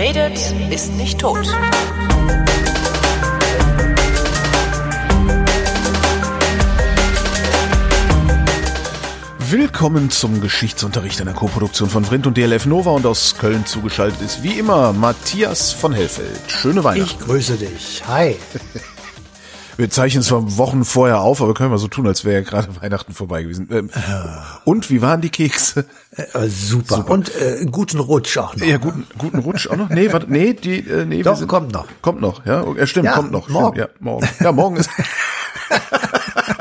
redet, ist nicht tot. Willkommen zum Geschichtsunterricht einer Koproduktion von Vrindt und DLF Nova und aus Köln zugeschaltet ist wie immer Matthias von Hellfeld. Schöne Weihnachten. Ich grüße dich. Hi. Wir zeichnen zwar Wochen vorher auf, aber können wir so tun, als wäre ja gerade Weihnachten vorbei gewesen. Ähm, und wie waren die Kekse? Äh, super. super. Und äh, guten Rutsch auch noch. Ja, guten, guten Rutsch auch noch. Nee, warte, nee, die, äh, nee, Doch, sind, kommt noch. Kommt noch, ja. ja stimmt, ja, kommt noch. Morgen. Stimmt, ja, morgen. Ja, morgen ist.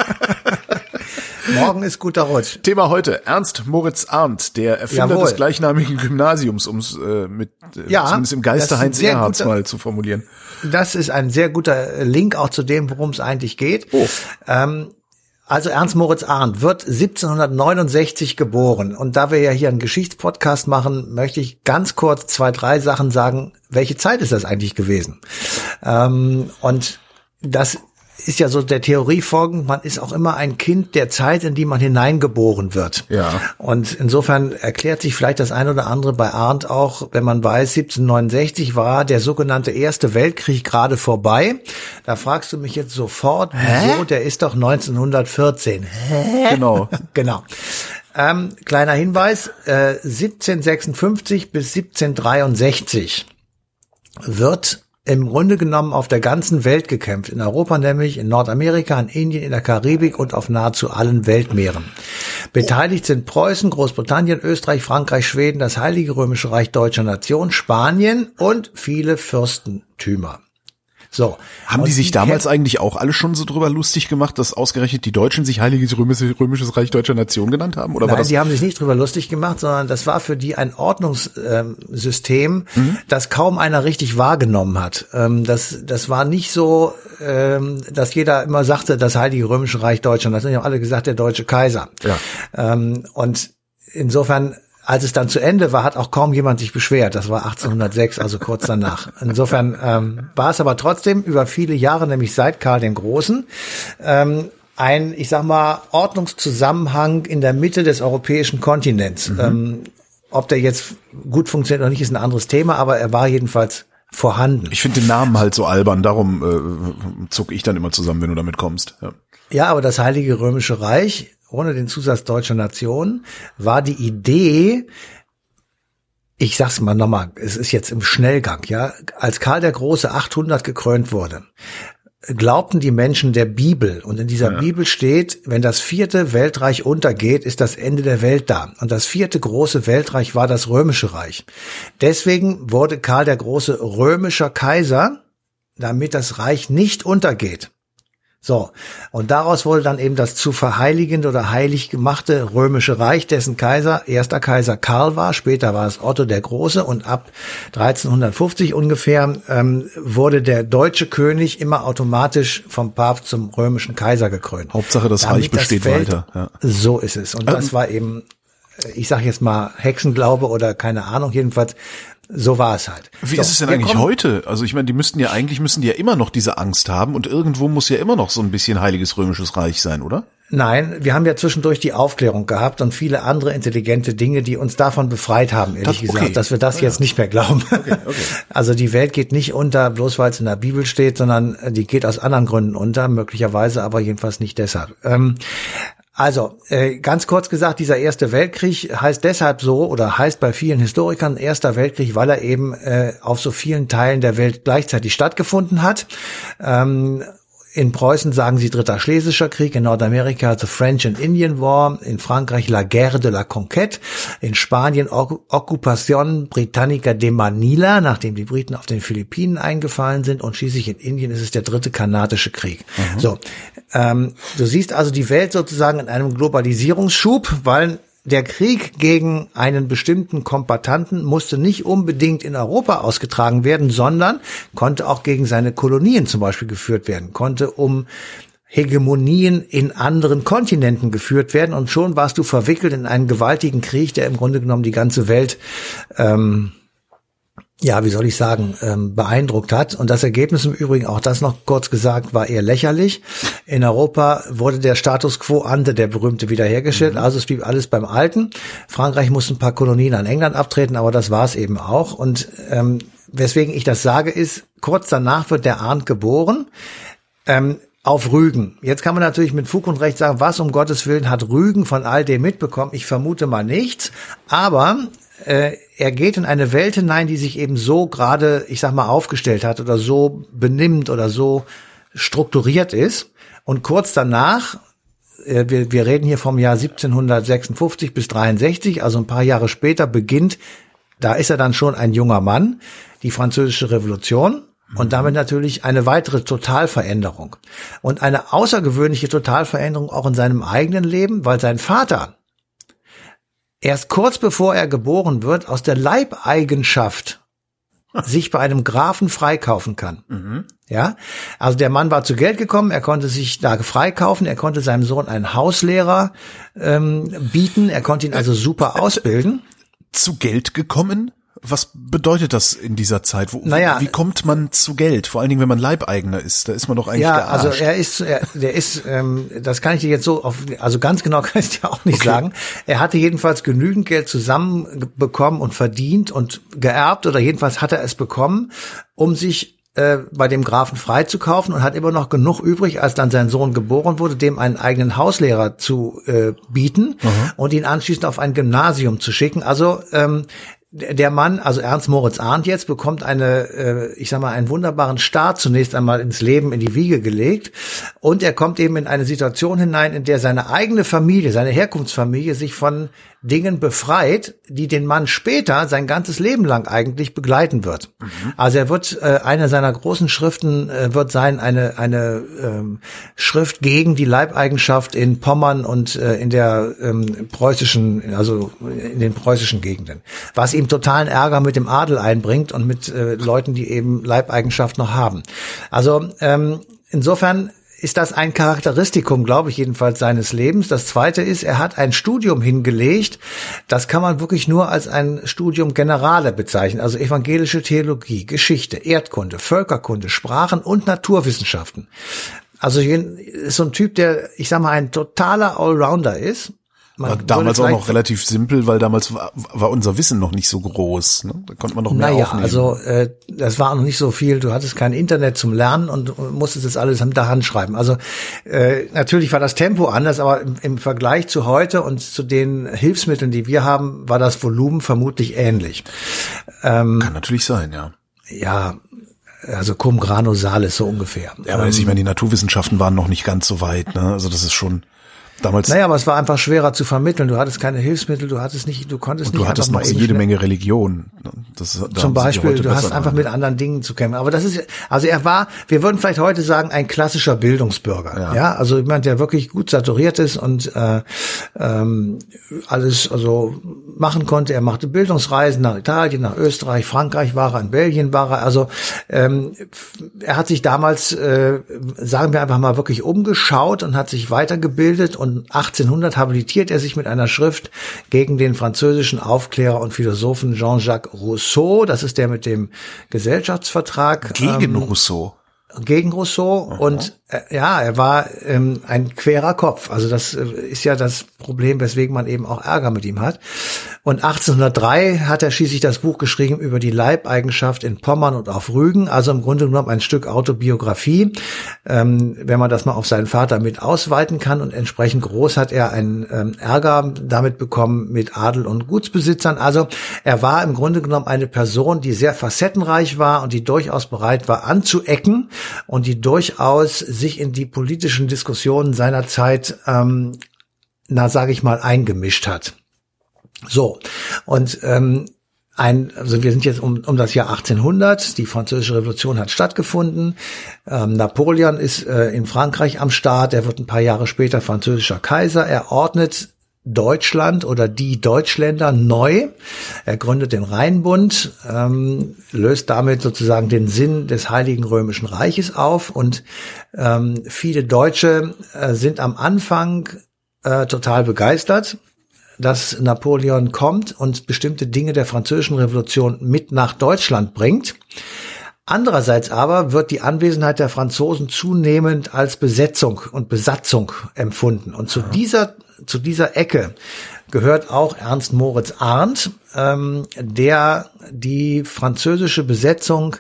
Morgen ist guter Rutsch. Thema heute, Ernst Moritz Arndt, der Erfinder Jawohl. des gleichnamigen Gymnasiums, um es äh, mit äh, Ja, zumindest im Geiste Heinz Erhards mal zu formulieren. Das ist ein sehr guter Link auch zu dem, worum es eigentlich geht. Oh. Ähm, also Ernst Moritz Arndt wird 1769 geboren. Und da wir ja hier einen Geschichtspodcast machen, möchte ich ganz kurz zwei, drei Sachen sagen. Welche Zeit ist das eigentlich gewesen? Ähm, und das ist ja so der Theorie folgend, man ist auch immer ein Kind der Zeit, in die man hineingeboren wird. Ja. Und insofern erklärt sich vielleicht das eine oder andere bei Arndt auch, wenn man weiß, 1769 war der sogenannte Erste Weltkrieg gerade vorbei. Da fragst du mich jetzt sofort, wieso? Der ist doch 1914. Hä? Genau. Genau. Ähm, kleiner Hinweis, äh, 1756 bis 1763 wird im Grunde genommen auf der ganzen Welt gekämpft. In Europa nämlich, in Nordamerika, in Indien, in der Karibik und auf nahezu allen Weltmeeren. Beteiligt sind Preußen, Großbritannien, Österreich, Frankreich, Schweden, das Heilige Römische Reich Deutscher Nation, Spanien und viele Fürstentümer. So. Haben die sich die damals eigentlich auch alle schon so drüber lustig gemacht, dass ausgerechnet die Deutschen sich Heiliges Römisches, Römisches Reich Deutscher Nation genannt haben? Oder war Nein, das die haben sich nicht drüber lustig gemacht, sondern das war für die ein Ordnungssystem, Mhm. das kaum einer richtig wahrgenommen hat. Ähm, Das, das war nicht so, ähm, dass jeder immer sagte, das Heilige Römische Reich Deutschland. Das haben ja alle gesagt, der deutsche Kaiser. Ja. Ähm, Und insofern, als es dann zu Ende war, hat auch kaum jemand sich beschwert. Das war 1806, also kurz danach. Insofern ähm, war es aber trotzdem über viele Jahre, nämlich seit Karl den Großen, ähm, ein, ich sag mal, Ordnungszusammenhang in der Mitte des europäischen Kontinents. Ähm, ob der jetzt gut funktioniert oder nicht, ist ein anderes Thema, aber er war jedenfalls vorhanden. Ich finde den Namen halt so albern, darum äh, zucke ich dann immer zusammen, wenn du damit kommst. Ja. Ja, aber das Heilige Römische Reich, ohne den Zusatz deutscher Nation, war die Idee, ich sag's mal nochmal, es ist jetzt im Schnellgang, ja, als Karl der Große 800 gekrönt wurde, glaubten die Menschen der Bibel. Und in dieser Bibel steht, wenn das vierte Weltreich untergeht, ist das Ende der Welt da. Und das vierte große Weltreich war das Römische Reich. Deswegen wurde Karl der Große römischer Kaiser, damit das Reich nicht untergeht. So, und daraus wurde dann eben das zu verheiligende oder heilig gemachte römische Reich, dessen Kaiser, erster Kaiser Karl war, später war es Otto der Große und ab 1350 ungefähr ähm, wurde der deutsche König immer automatisch vom Papst zum römischen Kaiser gekrönt. Hauptsache, das Damit Reich besteht Welt- weiter. Ja. So ist es. Und das war eben, äh, ich sage jetzt mal Hexenglaube oder keine Ahnung, jedenfalls so war es halt. Wie so, ist es denn eigentlich kommen- heute? Also ich meine, die müssten ja eigentlich müssen die ja immer noch diese Angst haben und irgendwo muss ja immer noch so ein bisschen Heiliges Römisches Reich sein, oder? Nein, wir haben ja zwischendurch die Aufklärung gehabt und viele andere intelligente Dinge, die uns davon befreit haben, ehrlich Das- okay. gesagt, dass wir das jetzt nicht mehr glauben. Also die Welt geht nicht unter, bloß weil es in der Bibel steht, sondern äh, die geht aus anderen Gründen unter, möglicherweise aber jedenfalls nicht deshalb. Ähm, also, äh, ganz kurz gesagt, dieser Erste Weltkrieg heißt deshalb so oder heißt bei vielen Historikern Erster Weltkrieg, weil er eben äh, auf so vielen Teilen der Welt gleichzeitig stattgefunden hat. Ähm, in Preußen sagen sie Dritter Schlesischer Krieg, in Nordamerika the French and Indian War, in Frankreich la Guerre de la Conquête, in Spanien Oc- Occupation Britannica de Manila, nachdem die Briten auf den Philippinen eingefallen sind und schließlich in Indien ist es der dritte kanadische Krieg. So, ähm, du siehst also die Welt sozusagen in einem Globalisierungsschub, weil der Krieg gegen einen bestimmten Kombatanten musste nicht unbedingt in Europa ausgetragen werden, sondern konnte auch gegen seine Kolonien zum Beispiel geführt werden, konnte um Hegemonien in anderen Kontinenten geführt werden. Und schon warst du verwickelt in einen gewaltigen Krieg, der im Grunde genommen die ganze Welt ähm, ja, wie soll ich sagen, ähm, beeindruckt hat. Und das Ergebnis im Übrigen, auch das noch kurz gesagt, war eher lächerlich. In Europa wurde der Status quo ante, der berühmte, wiederhergestellt. Also es blieb alles beim Alten. Frankreich musste ein paar Kolonien an England abtreten, aber das war es eben auch. Und ähm, weswegen ich das sage, ist, kurz danach wird der Arndt geboren. Ähm, auf Rügen. Jetzt kann man natürlich mit Fug und Recht sagen, was um Gottes Willen hat Rügen von all dem mitbekommen? Ich vermute mal nichts. Aber äh, er geht in eine Welt hinein, die sich eben so gerade, ich sag mal, aufgestellt hat oder so benimmt oder so strukturiert ist. Und kurz danach, äh, wir, wir reden hier vom Jahr 1756 bis 63, also ein paar Jahre später beginnt, da ist er dann schon ein junger Mann, die französische Revolution. Und damit natürlich eine weitere Totalveränderung. Und eine außergewöhnliche Totalveränderung auch in seinem eigenen Leben, weil sein Vater erst kurz bevor er geboren wird aus der Leibeigenschaft sich bei einem Grafen freikaufen kann. Mhm. Ja, also der Mann war zu Geld gekommen, er konnte sich da freikaufen, er konnte seinem Sohn einen Hauslehrer ähm, bieten, er konnte ihn also super ausbilden. Zu Geld gekommen? Was bedeutet das in dieser Zeit? Wo, naja, wie kommt man zu Geld? Vor allen Dingen, wenn man Leibeigener ist, da ist man doch eigentlich Ja, also er ist, er, der ist, ähm, das kann ich dir jetzt so auf, also ganz genau kann ich dir auch nicht okay. sagen. Er hatte jedenfalls genügend Geld zusammenbekommen und verdient und geerbt oder jedenfalls hat er es bekommen, um sich äh, bei dem Grafen freizukaufen und hat immer noch genug übrig, als dann sein Sohn geboren wurde, dem einen eigenen Hauslehrer zu äh, bieten Aha. und ihn anschließend auf ein Gymnasium zu schicken. Also ähm, der Mann, also Ernst Moritz Arndt jetzt, bekommt eine, äh, ich sag mal, einen wunderbaren Start zunächst einmal ins Leben, in die Wiege gelegt. Und er kommt eben in eine Situation hinein, in der seine eigene Familie, seine Herkunftsfamilie sich von Dingen befreit, die den Mann später sein ganzes Leben lang eigentlich begleiten wird. Mhm. Also er wird äh, eine seiner großen Schriften äh, wird sein eine eine ähm, Schrift gegen die Leibeigenschaft in Pommern und äh, in der ähm, preußischen also in den preußischen Gegenden, was ihm totalen Ärger mit dem Adel einbringt und mit äh, Leuten, die eben Leibeigenschaft noch haben. Also ähm, insofern ist das ein Charakteristikum, glaube ich jedenfalls, seines Lebens. Das zweite ist, er hat ein Studium hingelegt. Das kann man wirklich nur als ein Studium Generale bezeichnen. Also evangelische Theologie, Geschichte, Erdkunde, Völkerkunde, Sprachen und Naturwissenschaften. Also ist so ein Typ, der, ich sag mal, ein totaler Allrounder ist. Man war damals auch noch relativ simpel, weil damals war, war unser Wissen noch nicht so groß. Ne? Da konnte man noch mehr naja, aufnehmen. also äh, das war noch nicht so viel. Du hattest kein Internet zum Lernen und musstest das alles mit der Hand schreiben. Also äh, natürlich war das Tempo anders, aber im, im Vergleich zu heute und zu den Hilfsmitteln, die wir haben, war das Volumen vermutlich ähnlich. Ähm, Kann natürlich sein, ja. Ja, also cum grano salis so ungefähr. Ja, aber ähm, ich meine, die Naturwissenschaften waren noch nicht ganz so weit. Ne? Also das ist schon Damals. Naja, aber es war einfach schwerer zu vermitteln. Du hattest keine Hilfsmittel, du hattest nicht, du konntest und nicht. Du hattest noch jede Menge Religion. Das, Zum Beispiel, du hast einfach mit anderen Dingen zu kämpfen. Aber das ist, also er war, wir würden vielleicht heute sagen, ein klassischer Bildungsbürger. Ja, ja? also jemand, der wirklich gut saturiert ist und äh, ähm, alles also machen konnte. Er machte Bildungsreisen nach Italien, nach Österreich, Frankreich war er, in Belgien war er. Also ähm, er hat sich damals, äh, sagen wir einfach mal, wirklich umgeschaut und hat sich weitergebildet und und 1800 habilitiert er sich mit einer Schrift gegen den französischen Aufklärer und Philosophen Jean-Jacques Rousseau. Das ist der mit dem Gesellschaftsvertrag. Gegen ähm, Rousseau gegen Rousseau Aha. und ja, er war ähm, ein querer Kopf. Also das äh, ist ja das Problem, weswegen man eben auch Ärger mit ihm hat. Und 1803 hat er schließlich das Buch geschrieben über die Leibeigenschaft in Pommern und auf Rügen. Also im Grunde genommen ein Stück Autobiografie, ähm, wenn man das mal auf seinen Vater mit ausweiten kann. Und entsprechend groß hat er einen ähm, Ärger damit bekommen mit Adel und Gutsbesitzern. Also er war im Grunde genommen eine Person, die sehr facettenreich war und die durchaus bereit war anzuecken und die durchaus sich in die politischen Diskussionen seiner Zeit, ähm, na sage ich mal, eingemischt hat. So und ähm, ein, also wir sind jetzt um, um das Jahr 1800, die französische Revolution hat stattgefunden, ähm, Napoleon ist äh, in Frankreich am Start, er wird ein paar Jahre später französischer Kaiser, er ordnet Deutschland oder die Deutschländer neu. Er gründet den Rheinbund, ähm, löst damit sozusagen den Sinn des Heiligen Römischen Reiches auf und ähm, viele Deutsche äh, sind am Anfang äh, total begeistert, dass Napoleon kommt und bestimmte Dinge der französischen Revolution mit nach Deutschland bringt. Andererseits aber wird die Anwesenheit der Franzosen zunehmend als Besetzung und Besatzung empfunden. Und zu dieser, zu dieser Ecke gehört auch Ernst Moritz Arndt, ähm, der die französische Besetzung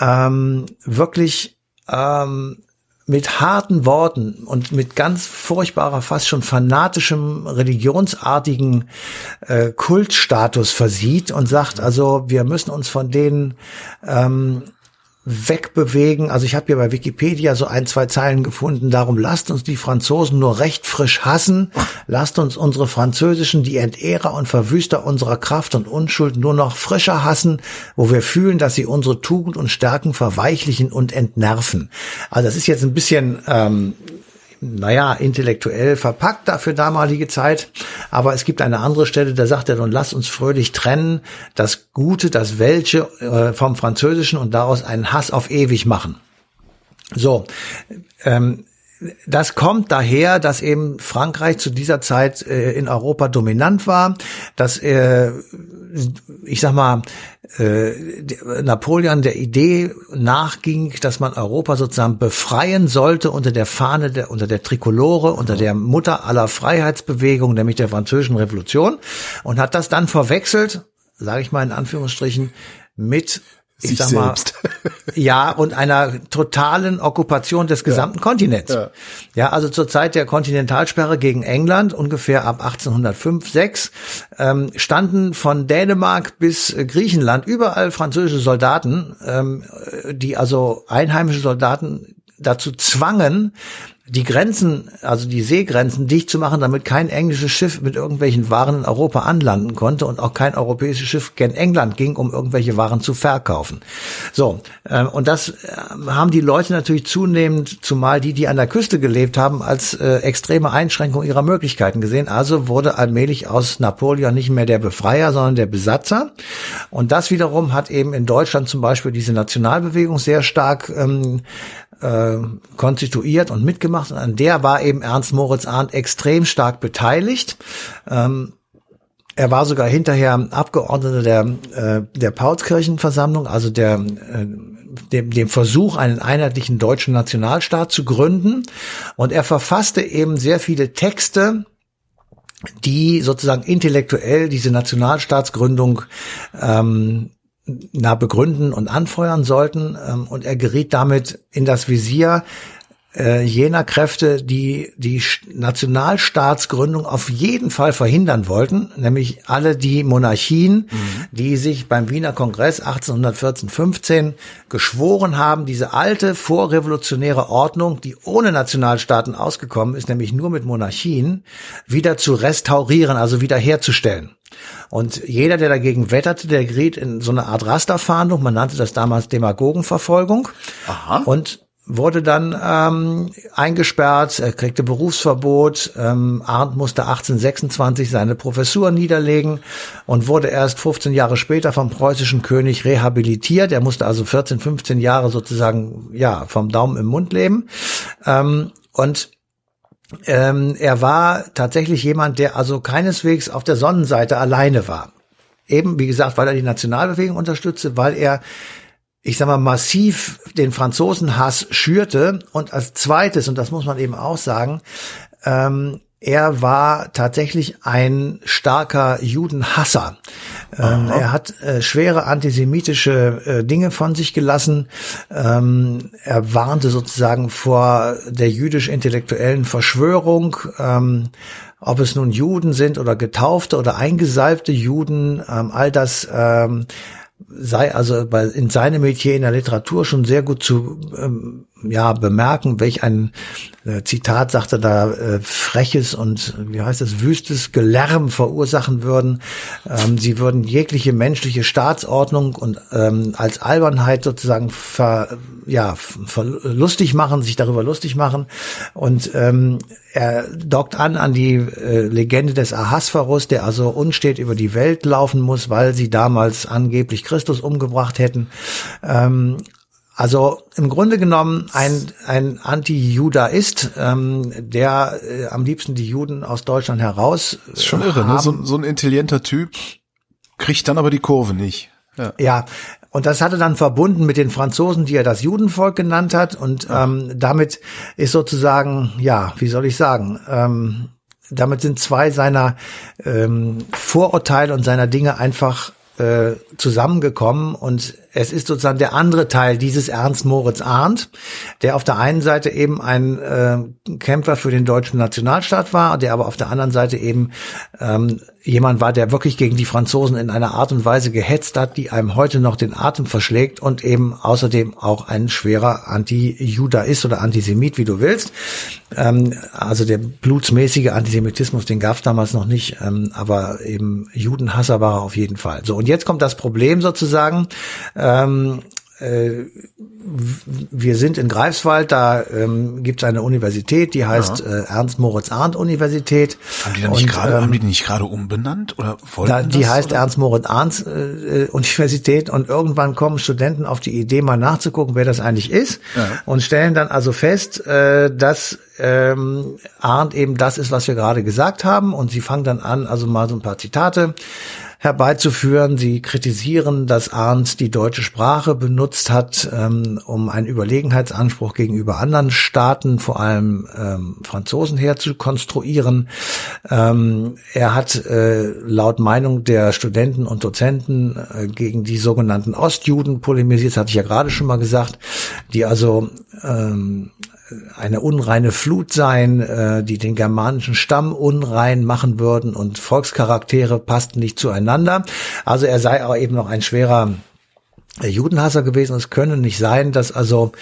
ähm, wirklich ähm, mit harten Worten und mit ganz furchtbarer, fast schon fanatischem, religionsartigen äh, Kultstatus versieht und sagt, also wir müssen uns von denen ähm, wegbewegen. Also ich habe hier bei Wikipedia so ein, zwei Zeilen gefunden. Darum lasst uns die Franzosen nur recht frisch hassen. Lasst uns unsere Französischen, die Entehrer und Verwüster unserer Kraft und Unschuld nur noch frischer hassen, wo wir fühlen, dass sie unsere Tugend und Stärken verweichlichen und entnerven. Also das ist jetzt ein bisschen ähm, naja, intellektuell verpackt da für damalige Zeit. Aber es gibt eine andere Stelle, da sagt er, nun lass uns fröhlich trennen, das Gute, das Welche äh, vom Französischen und daraus einen Hass auf ewig machen. So, ähm, das kommt daher, dass eben Frankreich zu dieser Zeit äh, in Europa dominant war, dass äh, ich sag mal äh, Napoleon der Idee nachging, dass man Europa sozusagen befreien sollte unter der Fahne der unter der Trikolore, unter der Mutter aller Freiheitsbewegungen, nämlich der französischen Revolution und hat das dann verwechselt, sage ich mal in Anführungsstrichen, mit ich sich sag mal, selbst. ja, und einer totalen Okkupation des gesamten Kontinents. Ja. Ja. also zur Zeit der Kontinentalsperre gegen England, ungefähr ab 1805, 6, ähm, standen von Dänemark bis äh, Griechenland überall französische Soldaten, ähm, die also einheimische Soldaten dazu zwangen, die Grenzen, also die Seegrenzen dicht zu machen, damit kein englisches Schiff mit irgendwelchen Waren in Europa anlanden konnte und auch kein europäisches Schiff gen England ging, um irgendwelche Waren zu verkaufen. So, äh, und das äh, haben die Leute natürlich zunehmend, zumal die, die an der Küste gelebt haben, als äh, extreme Einschränkung ihrer Möglichkeiten gesehen. Also wurde allmählich aus Napoleon nicht mehr der Befreier, sondern der Besatzer. Und das wiederum hat eben in Deutschland zum Beispiel diese Nationalbewegung sehr stark ähm, äh, konstituiert und mitgemacht. Und an der war eben Ernst Moritz Arndt extrem stark beteiligt. Ähm, er war sogar hinterher Abgeordneter der, äh, der Paulskirchenversammlung, also der, äh, dem, dem Versuch, einen einheitlichen deutschen Nationalstaat zu gründen. Und er verfasste eben sehr viele Texte, die sozusagen intellektuell diese Nationalstaatsgründung ähm, na, begründen und anfeuern sollten. Ähm, und er geriet damit in das Visier äh, jener Kräfte, die die Nationalstaatsgründung auf jeden Fall verhindern wollten, nämlich alle die Monarchien, mhm. die sich beim Wiener Kongress 1814-15 geschworen haben, diese alte vorrevolutionäre Ordnung, die ohne Nationalstaaten ausgekommen ist, nämlich nur mit Monarchien, wieder zu restaurieren, also wiederherzustellen. Und jeder, der dagegen wetterte, der geriet in so eine Art Rasterfahndung. Man nannte das damals Demagogenverfolgung. Aha. Und wurde dann ähm, eingesperrt, er kriegte Berufsverbot. Ähm, Arndt musste 1826 seine Professur niederlegen und wurde erst 15 Jahre später vom preußischen König rehabilitiert. Er musste also 14, 15 Jahre sozusagen ja vom Daumen im Mund leben. Ähm, und ähm, er war tatsächlich jemand, der also keineswegs auf der Sonnenseite alleine war. Eben, wie gesagt, weil er die Nationalbewegung unterstützte, weil er, ich sag mal, massiv den Franzosenhass schürte und als zweites, und das muss man eben auch sagen, ähm, er war tatsächlich ein starker Judenhasser. Ähm, er hat äh, schwere antisemitische äh, Dinge von sich gelassen. Ähm, er warnte sozusagen vor der jüdisch-intellektuellen Verschwörung. Ähm, ob es nun Juden sind oder getaufte oder eingesalbte Juden, ähm, all das ähm, sei also bei, in seinem Metier in der Literatur schon sehr gut zu ähm, ja bemerken, welch ein äh, Zitat sagte da äh, freches und wie heißt es wüstes Gelärm verursachen würden. Ähm, sie würden jegliche menschliche Staatsordnung und ähm, als Albernheit sozusagen ver, ja ver, lustig machen, sich darüber lustig machen und ähm, er dockt an an die äh, Legende des Ahasverus, der also unstet über die Welt laufen muss, weil sie damals angeblich Christus umgebracht hätten. Ähm, also im Grunde genommen ein, ein Anti-Judaist, ähm, der äh, am liebsten die Juden aus Deutschland heraus. ist schon irre, ne? so, so ein intelligenter Typ kriegt dann aber die Kurve nicht. Ja. ja, und das hatte dann verbunden mit den Franzosen, die er das Judenvolk genannt hat. Und ähm, damit ist sozusagen, ja, wie soll ich sagen, ähm, damit sind zwei seiner ähm, Vorurteile und seiner Dinge einfach äh, zusammengekommen und es ist sozusagen der andere Teil dieses Ernst Moritz Arndt, der auf der einen Seite eben ein äh, Kämpfer für den deutschen Nationalstaat war, der aber auf der anderen Seite eben ähm, jemand war, der wirklich gegen die Franzosen in einer Art und Weise gehetzt hat, die einem heute noch den Atem verschlägt und eben außerdem auch ein schwerer Anti-Juda ist oder Antisemit, wie du willst. Ähm, also der blutsmäßige Antisemitismus, den gab es damals noch nicht, ähm, aber eben Judenhasser war er auf jeden Fall. So, und jetzt kommt das Problem sozusagen, ähm, äh, wir sind in Greifswald, da ähm, gibt es eine Universität, die heißt äh, Ernst-Moritz-Arndt-Universität. Haben die dann nicht gerade, ähm, haben die nicht gerade umbenannt oder da, Die das, heißt Ernst-Moritz-Arndt-Universität äh, und irgendwann kommen Studenten auf die Idee, mal nachzugucken, wer das eigentlich ist ja. und stellen dann also fest, äh, dass ähm, Arndt eben das ist, was wir gerade gesagt haben und sie fangen dann an, also mal so ein paar Zitate herbeizuführen. Sie kritisieren, dass Arndt die deutsche Sprache benutzt hat, ähm, um einen Überlegenheitsanspruch gegenüber anderen Staaten, vor allem ähm, Franzosen, herzukonstruieren. Ähm, er hat äh, laut Meinung der Studenten und Dozenten äh, gegen die sogenannten Ostjuden polemisiert, das hatte ich ja gerade schon mal gesagt, die also ähm, eine unreine Flut sein, äh, die den germanischen Stamm unrein machen würden und Volkscharaktere passten nicht zueinander. Also er sei aber eben noch ein schwerer äh, Judenhasser gewesen. Es könne nicht sein, dass also,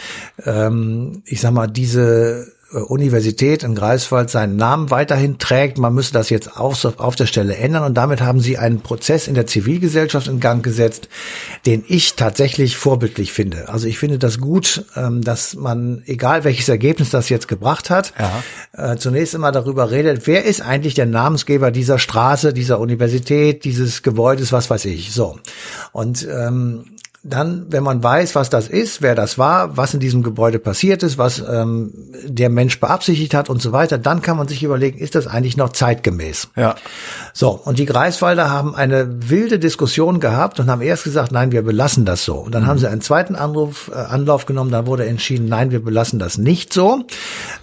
ähm, ich sag mal, diese Universität in Greifswald seinen Namen weiterhin trägt. Man müsse das jetzt auf, auf der Stelle ändern und damit haben sie einen Prozess in der Zivilgesellschaft in Gang gesetzt, den ich tatsächlich vorbildlich finde. Also ich finde das gut, ähm, dass man, egal welches Ergebnis das jetzt gebracht hat, ja. Äh, zunächst immer darüber redet, wer ist eigentlich der Namensgeber dieser Straße, dieser Universität, dieses Gebäudes, was weiß ich. So. Und ähm, dann, wenn man weiß, was das ist, wer das war, was in diesem Gebäude passiert ist, was ähm, der Mensch beabsichtigt hat und so weiter, dann kann man sich überlegen, ist das eigentlich noch zeitgemäß? Ja. So, und die Greifswalder haben eine wilde Diskussion gehabt und haben erst gesagt, nein, wir belassen das so. Und dann mhm. haben sie einen zweiten Anruf, äh, Anlauf genommen, da wurde entschieden, nein, wir belassen das nicht so.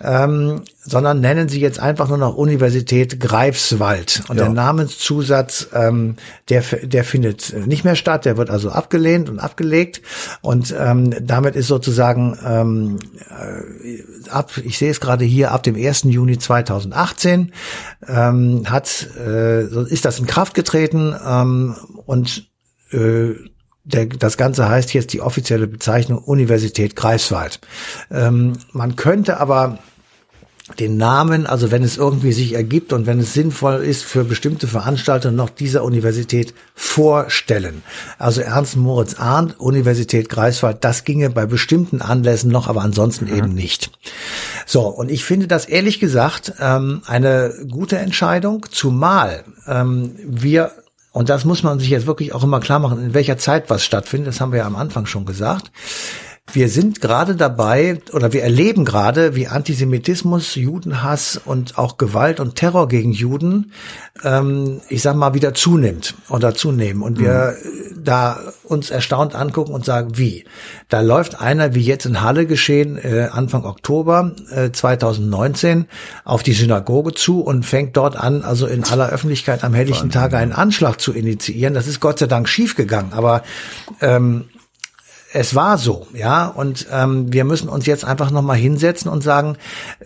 Ähm, sondern nennen sie jetzt einfach nur noch Universität Greifswald. Und ja. der Namenszusatz, ähm, der, der findet nicht mehr statt, der wird also abgelehnt und abgelegt. Und ähm, damit ist sozusagen ähm, äh, ab, ich sehe es gerade hier, ab dem 1. Juni 2018 ähm, hat, äh, ist das in Kraft getreten ähm, und äh, der, das Ganze heißt jetzt die offizielle Bezeichnung Universität Greifswald. Ähm, man könnte aber den Namen, also wenn es irgendwie sich ergibt und wenn es sinnvoll ist für bestimmte Veranstaltungen noch dieser Universität vorstellen. Also Ernst Moritz Arndt, Universität Greifswald, das ginge bei bestimmten Anlässen noch, aber ansonsten mhm. eben nicht. So, und ich finde das ehrlich gesagt ähm, eine gute Entscheidung, zumal ähm, wir und das muss man sich jetzt wirklich auch immer klar machen, in welcher Zeit was stattfindet. Das haben wir ja am Anfang schon gesagt. Wir sind gerade dabei oder wir erleben gerade, wie Antisemitismus, Judenhass und auch Gewalt und Terror gegen Juden, ähm, ich sag mal, wieder zunimmt oder zunehmen. Und wir mhm. da uns erstaunt angucken und sagen, wie? Da läuft einer, wie jetzt in Halle geschehen, äh, Anfang Oktober äh, 2019, auf die Synagoge zu und fängt dort an, also in aller Öffentlichkeit am helllichen Tage einen Anschlag zu initiieren. Das ist Gott sei Dank schiefgegangen, aber ähm, es war so, ja, und ähm, wir müssen uns jetzt einfach nochmal hinsetzen und sagen,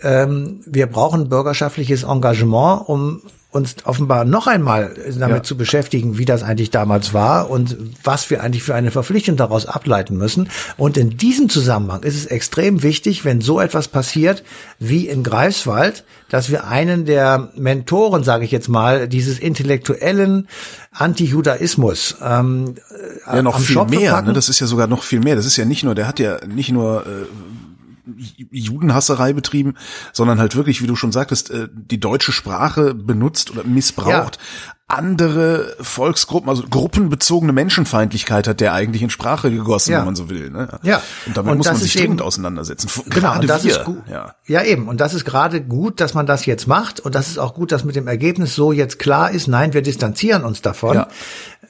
ähm, wir brauchen bürgerschaftliches Engagement, um uns offenbar noch einmal damit ja. zu beschäftigen, wie das eigentlich damals war und was wir eigentlich für eine Verpflichtung daraus ableiten müssen. Und in diesem Zusammenhang ist es extrem wichtig, wenn so etwas passiert wie in Greifswald, dass wir einen der Mentoren, sage ich jetzt mal, dieses intellektuellen Antijudaismus ähm, ja noch viel Shop mehr. Ne? Das ist ja sogar noch viel mehr. Das ist ja nicht nur, der hat ja nicht nur äh, Judenhasserei betrieben, sondern halt wirklich, wie du schon sagtest, äh, die deutsche Sprache benutzt oder missbraucht. Ja. Andere Volksgruppen, also gruppenbezogene Menschenfeindlichkeit hat der eigentlich in Sprache gegossen, ja. wenn man so will. Ne? Ja. Und damit und muss man sich dringend auseinandersetzen. Genau, gerade das wir. Ist gut. Ja. ja, eben. Und das ist gerade gut, dass man das jetzt macht. Und das ist auch gut, dass mit dem Ergebnis so jetzt klar ist, nein, wir distanzieren uns davon. Ja.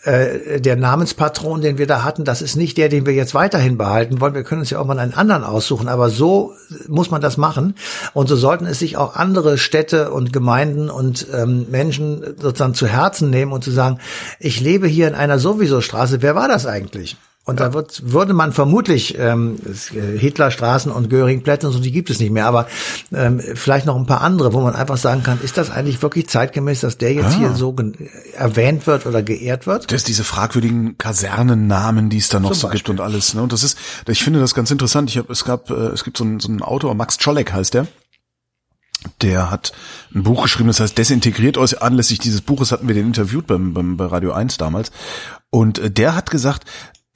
Äh, der Namenspatron, den wir da hatten, das ist nicht der, den wir jetzt weiterhin behalten wollen. Wir können uns ja auch mal einen anderen aussuchen, aber so muss man das machen. Und so sollten es sich auch andere Städte und Gemeinden und ähm, Menschen sozusagen zu Herzen nehmen und zu sagen, ich lebe hier in einer sowieso Straße. Wer war das eigentlich? Und ja. da wird, würde man vermutlich ähm, äh, Hitlerstraßen und Göringplätze und so, die gibt es nicht mehr, aber ähm, vielleicht noch ein paar andere, wo man einfach sagen kann, ist das eigentlich wirklich zeitgemäß, dass der jetzt ah. hier so erwähnt wird oder geehrt wird? Das ist diese fragwürdigen Kasernennamen, die es da noch Zum so Beispiel. gibt und alles. Ne? Und das ist, ich finde das ganz interessant. Ich habe, es gab, äh, es gibt so einen, so einen Autor, Max Czolek heißt der. Der hat ein Buch geschrieben, das heißt Desintegriert euch. Anlässlich dieses Buches hatten wir den interviewt beim, beim, bei Radio 1 damals. Und äh, der hat gesagt,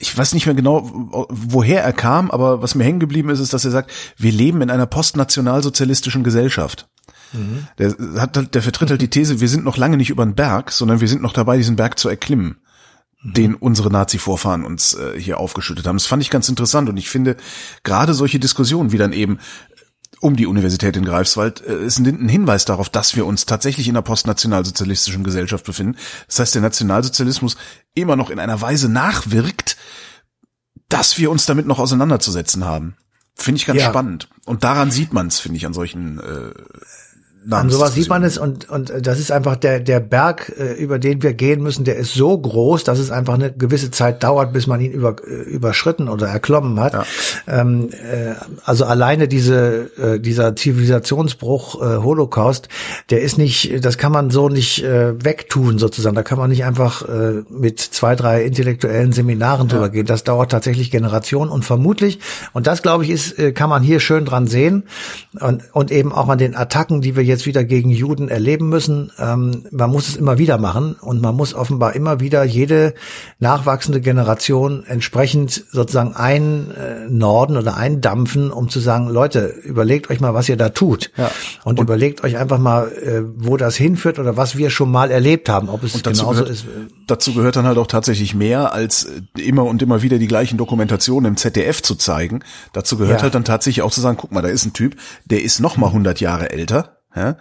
ich weiß nicht mehr genau, woher er kam, aber was mir hängen geblieben ist, ist, dass er sagt, wir leben in einer postnationalsozialistischen Gesellschaft. Mhm. Der hat, halt, der vertritt halt die These, wir sind noch lange nicht über den Berg, sondern wir sind noch dabei, diesen Berg zu erklimmen, mhm. den unsere Nazi-Vorfahren uns äh, hier aufgeschüttet haben. Das fand ich ganz interessant und ich finde gerade solche Diskussionen, wie dann eben um die Universität in Greifswald äh, ist ein Hinweis darauf, dass wir uns tatsächlich in einer postnationalsozialistischen Gesellschaft befinden. Das heißt, der Nationalsozialismus immer noch in einer Weise nachwirkt, dass wir uns damit noch auseinanderzusetzen haben. Finde ich ganz ja. spannend. Und daran sieht man es, finde ich, an solchen äh, an sowas sieht man es und, und das ist einfach der, der Berg, äh, über den wir gehen müssen, der ist so groß, dass es einfach eine gewisse Zeit dauert, bis man ihn über, äh, überschritten oder erklommen hat. Ja. Ähm, äh, also alleine diese, äh, dieser Zivilisationsbruch äh, Holocaust, der ist nicht, das kann man so nicht äh, wegtun sozusagen. Da kann man nicht einfach äh, mit zwei, drei intellektuellen Seminaren drüber gehen. Das dauert tatsächlich Generationen und vermutlich, und das glaube ich ist, äh, kann man hier schön dran sehen und, und eben auch an den Attacken, die wir jetzt wieder gegen Juden erleben müssen. Ähm, man muss es immer wieder machen und man muss offenbar immer wieder jede nachwachsende Generation entsprechend sozusagen einnorden oder eindampfen, um zu sagen, Leute, überlegt euch mal, was ihr da tut. Ja. Und, und, überlegt euch einfach mal, äh, wo das hinführt oder was wir schon mal erlebt haben, ob es genauso gehört, ist. Dazu gehört dann halt auch tatsächlich mehr, als immer und immer wieder die gleichen Dokumentationen im ZDF zu zeigen. Dazu gehört ja. halt dann tatsächlich auch zu sagen, guck mal, da ist ein Typ, der ist noch mal 100 Jahre älter ja?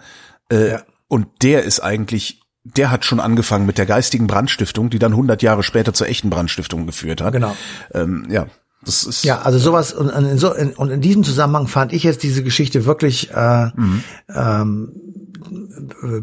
Äh, ja. Und der ist eigentlich, der hat schon angefangen mit der geistigen Brandstiftung, die dann 100 Jahre später zur echten Brandstiftung geführt hat. Genau. Ähm, ja. Das ist, ja, also sowas und in, so, in, und in diesem Zusammenhang fand ich jetzt diese Geschichte wirklich äh, mhm. ähm,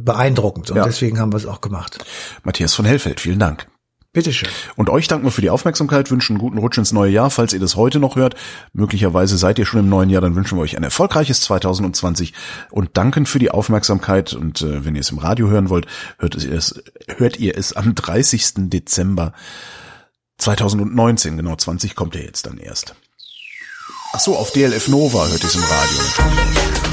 beeindruckend und ja. deswegen haben wir es auch gemacht. Matthias von Hellfeld, vielen Dank. Bitteschön. Und euch danken wir für die Aufmerksamkeit, wünschen einen guten Rutsch ins neue Jahr, falls ihr das heute noch hört. Möglicherweise seid ihr schon im neuen Jahr, dann wünschen wir euch ein erfolgreiches 2020 und danken für die Aufmerksamkeit. Und äh, wenn ihr es im Radio hören wollt, hört, es, hört ihr es am 30. Dezember 2019. Genau, 20 kommt ihr jetzt dann erst. Ach so, auf DLF Nova hört ihr es im Radio natürlich.